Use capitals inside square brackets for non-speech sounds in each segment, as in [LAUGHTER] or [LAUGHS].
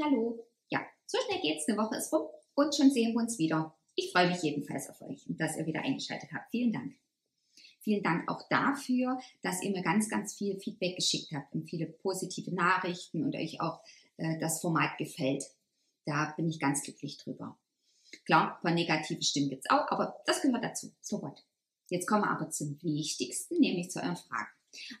hallo. Ja, so schnell geht's, eine Woche ist rum und schon sehen wir uns wieder. Ich freue mich jedenfalls auf euch und dass ihr wieder eingeschaltet habt. Vielen Dank. Vielen Dank auch dafür, dass ihr mir ganz, ganz viel Feedback geschickt habt und viele positive Nachrichten und euch auch äh, das Format gefällt. Da bin ich ganz glücklich drüber. Klar, ein paar negative Stimmen gibt's auch, aber das gehört dazu. So what. Jetzt kommen wir aber zum Wichtigsten, nämlich zu euren Fragen.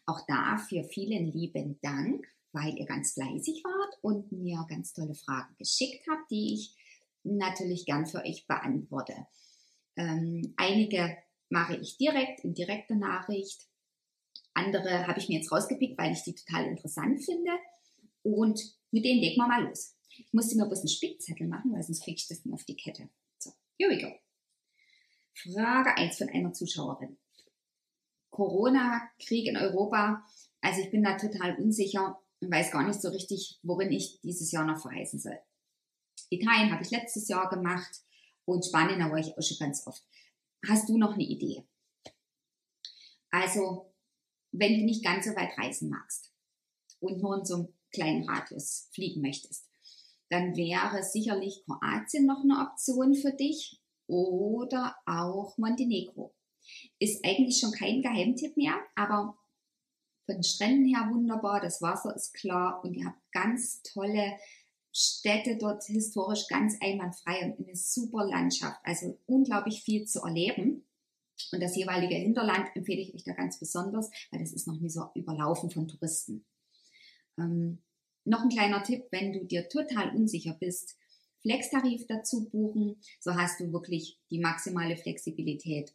Auch dafür vielen lieben Dank weil ihr ganz fleißig wart und mir ganz tolle Fragen geschickt habt, die ich natürlich gern für euch beantworte. Ähm, einige mache ich direkt in direkter Nachricht. Andere habe ich mir jetzt rausgepickt, weil ich die total interessant finde. Und mit denen legen wir mal los. Ich musste mir bloß einen Spickzettel machen, weil sonst kriege ich das nicht auf die Kette. So, here we go. Frage 1 von einer Zuschauerin. Corona-Krieg in Europa. Also ich bin da total unsicher, weiß gar nicht so richtig, worin ich dieses Jahr noch verreisen soll. Italien habe ich letztes Jahr gemacht und Spanien, da war ich auch schon ganz oft. Hast du noch eine Idee? Also, wenn du nicht ganz so weit reisen magst und nur in so einem kleinen Radius fliegen möchtest, dann wäre sicherlich Kroatien noch eine Option für dich oder auch Montenegro. Ist eigentlich schon kein Geheimtipp mehr, aber von den Stränden her wunderbar, das Wasser ist klar und ihr habt ganz tolle Städte dort historisch ganz einwandfrei und eine super Landschaft. Also unglaublich viel zu erleben. Und das jeweilige Hinterland empfehle ich euch da ganz besonders, weil das ist noch nie so überlaufen von Touristen. Ähm, noch ein kleiner Tipp, wenn du dir total unsicher bist, Flextarif dazu buchen, so hast du wirklich die maximale Flexibilität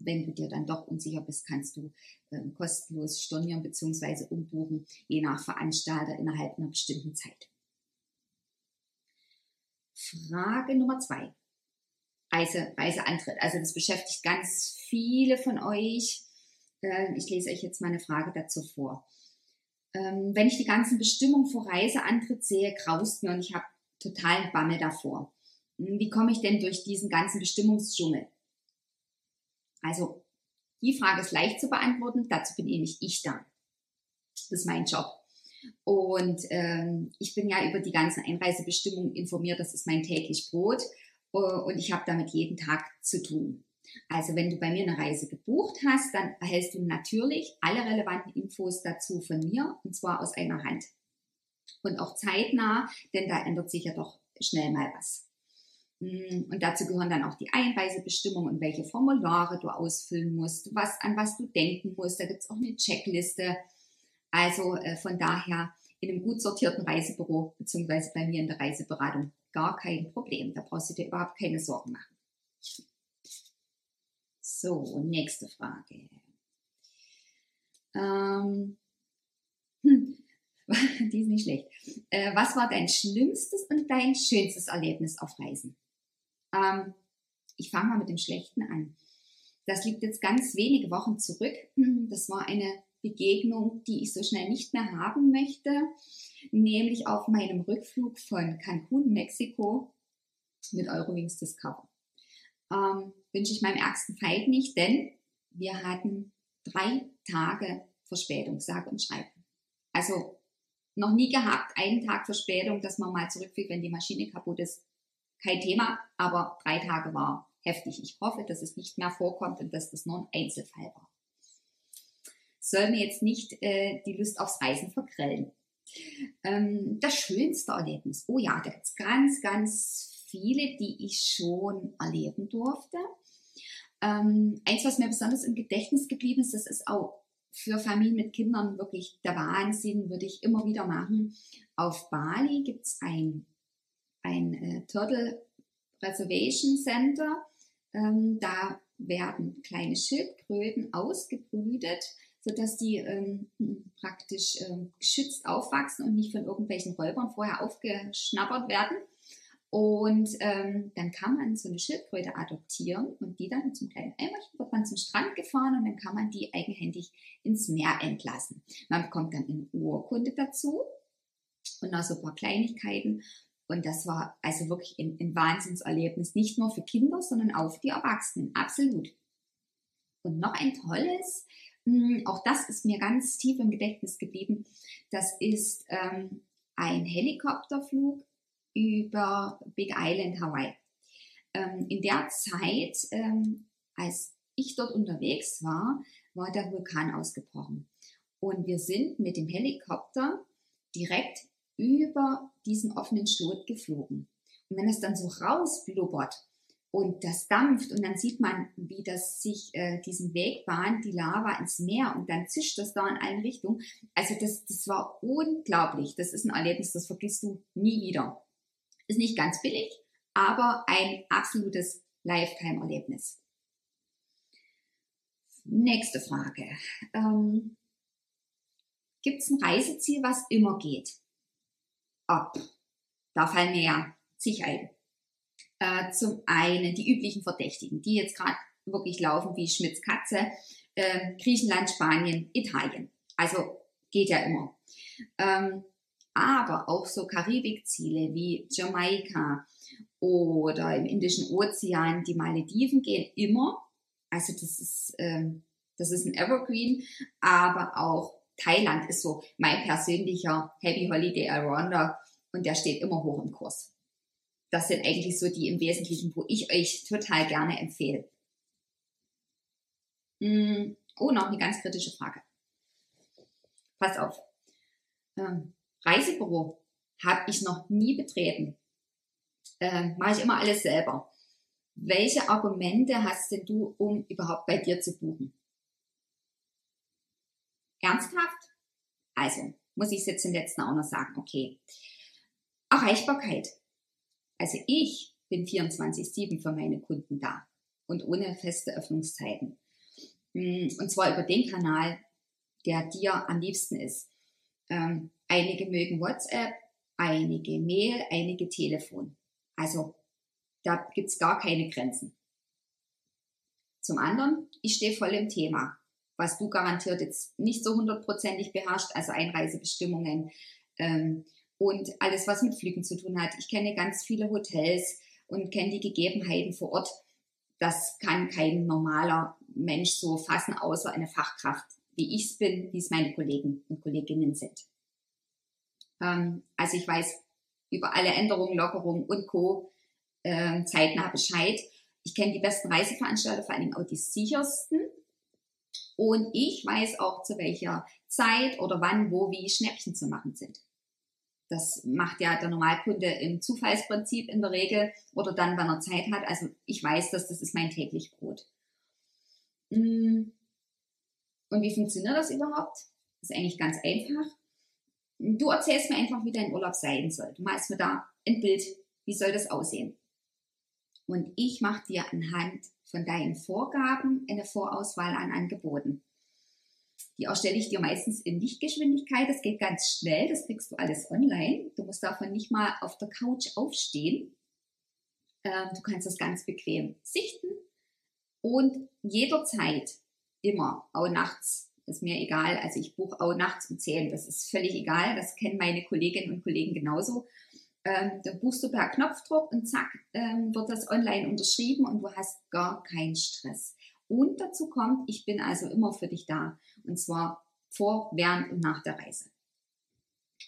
wenn du dir dann doch unsicher bist, kannst du ähm, kostenlos stornieren bzw. umbuchen, je nach Veranstalter innerhalb einer bestimmten Zeit. Frage Nummer zwei. Reise, Reiseantritt. Also das beschäftigt ganz viele von euch. Äh, ich lese euch jetzt meine Frage dazu vor. Ähm, wenn ich die ganzen Bestimmungen vor Reiseantritt sehe, graust mir und ich habe totalen Bammel davor. Wie komme ich denn durch diesen ganzen Bestimmungsdschungel? Also die Frage ist leicht zu beantworten, dazu bin nämlich ich da. Das ist mein Job. Und ähm, ich bin ja über die ganzen Einreisebestimmungen informiert, das ist mein täglich Brot äh, und ich habe damit jeden Tag zu tun. Also wenn du bei mir eine Reise gebucht hast, dann erhältst du natürlich alle relevanten Infos dazu von mir und zwar aus einer Hand. Und auch zeitnah, denn da ändert sich ja doch schnell mal was. Mm, und dazu gehören dann auch die Einreisebestimmungen und welche Formulare du ausfüllen musst, was, an was du denken musst. Da gibt's auch eine Checkliste. Also äh, von daher in einem gut sortierten Reisebüro beziehungsweise bei mir in der Reiseberatung gar kein Problem. Da brauchst du dir überhaupt keine Sorgen machen. So, nächste Frage. Ähm, hm, [LAUGHS] die ist nicht schlecht. Äh, was war dein schlimmstes und dein schönstes Erlebnis auf Reisen? Ähm, ich fange mal mit dem Schlechten an. Das liegt jetzt ganz wenige Wochen zurück. [CLEARS THROAT] Das war eine Begegnung, die ich so schnell nicht mehr haben möchte, nämlich auf meinem Rückflug von Cancun, Mexiko mit Eurowings Discover. Ähm, wünsche ich meinem ärgsten Feind nicht, denn wir hatten drei Tage Verspätung, sage und schreibe. Also noch nie gehabt, einen Tag Verspätung, dass man mal zurückfliegt, wenn die Maschine kaputt ist kein Thema, aber drei Tage war heftig. Ich hoffe, dass es nicht mehr vorkommt und dass das nur ein Einzelfall war. Soll mir jetzt nicht äh, die Lust aufs Reisen vergrellen. Ähm, das schönste Erlebnis. Oh ja, da gibt ganz, ganz viele, die ich schon erleben durfte. Ähm, eins, was mir besonders im Gedächtnis geblieben ist, das ist auch für Familien mit Kindern wirklich der Wahnsinn, würde ich immer wieder machen. Auf Bali gibt es ein ein äh, Turtle Reservation Center. Ähm, da werden kleine Schildkröten ausgebrütet, sodass die ähm, praktisch ähm, geschützt aufwachsen und nicht von irgendwelchen Räubern vorher aufgeschnappert werden. Und ähm, dann kann man so eine Schildkröte adoptieren und die dann zum kleinen Eimerchen wird man zum Strand gefahren und dann kann man die eigenhändig ins Meer entlassen. Man bekommt dann eine Urkunde dazu und noch so ein paar Kleinigkeiten und das war also wirklich ein, ein Wahnsinnserlebnis, nicht nur für Kinder, sondern auch für die Erwachsenen, absolut. Und noch ein tolles, hm, auch das ist mir ganz tief im Gedächtnis geblieben, das ist ähm, ein Helikopterflug über Big Island, Hawaii. Ähm, in der Zeit, ähm, als ich dort unterwegs war, war der Vulkan ausgebrochen. Und wir sind mit dem Helikopter direkt über diesen offenen Schlot geflogen. Und wenn es dann so rausblubbert und das dampft und dann sieht man, wie das sich äh, diesen Weg bahnt, die Lava ins Meer und dann zischt das da in allen Richtungen. Also das, das war unglaublich. Das ist ein Erlebnis, das vergisst du nie wieder. Ist nicht ganz billig, aber ein absolutes Lifetime-Erlebnis. Nächste Frage. Ähm, Gibt es ein Reiseziel, was immer geht? Ab. Da fallen ja zig ein. Äh, zum einen die üblichen Verdächtigen, die jetzt gerade wirklich laufen wie Schmitz Katze. Äh, Griechenland, Spanien, Italien. Also geht ja immer. Ähm, aber auch so Karibikziele wie Jamaika oder im Indischen Ozean, die Malediven gehen immer. Also das ist, ähm, das ist ein Evergreen, aber auch Thailand ist so mein persönlicher Happy Holiday Arounder und der steht immer hoch im Kurs. Das sind eigentlich so die im Wesentlichen, wo ich euch total gerne empfehle. Hm, oh, noch eine ganz kritische Frage. Pass auf. Ähm, Reisebüro habe ich noch nie betreten. Ähm, Mache ich immer alles selber. Welche Argumente hast denn du, um überhaupt bei dir zu buchen? Ernsthaft? Also, muss ich es jetzt im letzten auch noch sagen, okay. Erreichbarkeit. Also ich bin 24-7 für meine Kunden da und ohne feste Öffnungszeiten. Mm, und zwar über den Kanal, der dir am liebsten ist. Ähm, einige mögen WhatsApp, einige Mail, einige Telefon. Also da gibt's gar keine Grenzen. Zum anderen, ich stehe voll im Thema was du garantiert jetzt nicht so hundertprozentig beherrscht, also Einreisebestimmungen ähm, und alles, was mit Flügen zu tun hat. Ich kenne ganz viele Hotels und kenne die Gegebenheiten vor Ort. Das kann kein normaler Mensch so fassen, außer eine Fachkraft, wie ich es bin, wie es meine Kollegen und Kolleginnen sind. Ähm, also ich weiß über alle Änderungen, Lockerungen und Co. Äh, zeitnah Bescheid. Ich kenne die besten Reiseveranstalter, vor allen Dingen auch die sichersten und ich weiß auch, zu welcher Zeit oder wann, wo, wie Schnäppchen zu machen sind. Das macht ja der Normalkunde im Zufallsprinzip in der Regel oder dann, wenn er Zeit hat. Also ich weiß, dass das ist mein täglich Brot. Mm. Und wie funktioniert das überhaupt? Das ist eigentlich ganz einfach. Du erzählst mir einfach, wie dein Urlaub sein soll. Du malst mir da ein Bild. Wie soll das aussehen? Und ich mache dir anhand von deinen Vorgaben eine Vorauswahl an Angeboten. Die erstelle ich dir meistens in Lichtgeschwindigkeit. Das geht ganz schnell. Das kriegst du alles online. Du musst davon nicht mal auf der Couch aufstehen. Ähm, du kannst das ganz bequem sichten und jederzeit, immer, auch nachts, ist mir egal. Also ich buche auch nachts um 10. Das ist völlig egal. Das kennen meine Kolleginnen und Kollegen genauso ähm, da buchst du per Knopfdruck und zack, ähm, wird das online unterschrieben und du hast gar keinen Stress. Und dazu kommt, ich bin also immer für dich da. Und zwar vor, während und nach der Reise.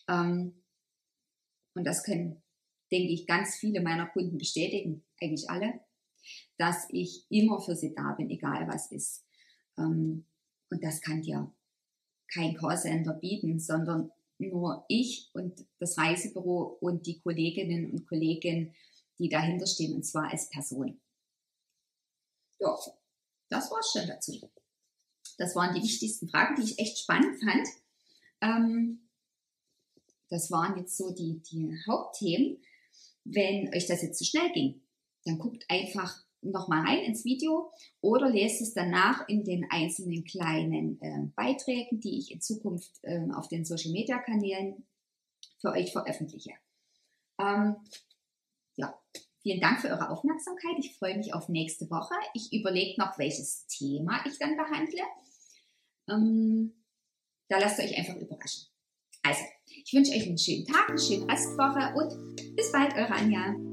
Ähm, und das können, denke ich, ganz viele meiner Kunden bestätigen, eigentlich alle, dass ich immer für sie da bin, egal was ist. Ähm, und das kann dir kein Callcenter bieten, sondern nur ich und das Reisebüro und die Kolleginnen und Kollegen, die dahinter stehen, und zwar als Person. Ja, das war's schon dazu. Das waren die wichtigsten Fragen, die ich echt spannend fand. Ähm, das waren jetzt so die, die Hauptthemen. Wenn euch das jetzt zu schnell ging, dann guckt einfach nochmal rein ins Video oder lest es danach in den einzelnen kleinen äh, Beiträgen, die ich in Zukunft äh, auf den Social Media Kanälen für euch veröffentliche. Ähm, ja, vielen Dank für eure Aufmerksamkeit. Ich freue mich auf nächste Woche. Ich überlege noch, welches Thema ich dann behandle. Ähm, da lasst euch einfach überraschen. Also, ich wünsche euch einen schönen Tag, eine schöne Restwoche und bis bald, eure Anja.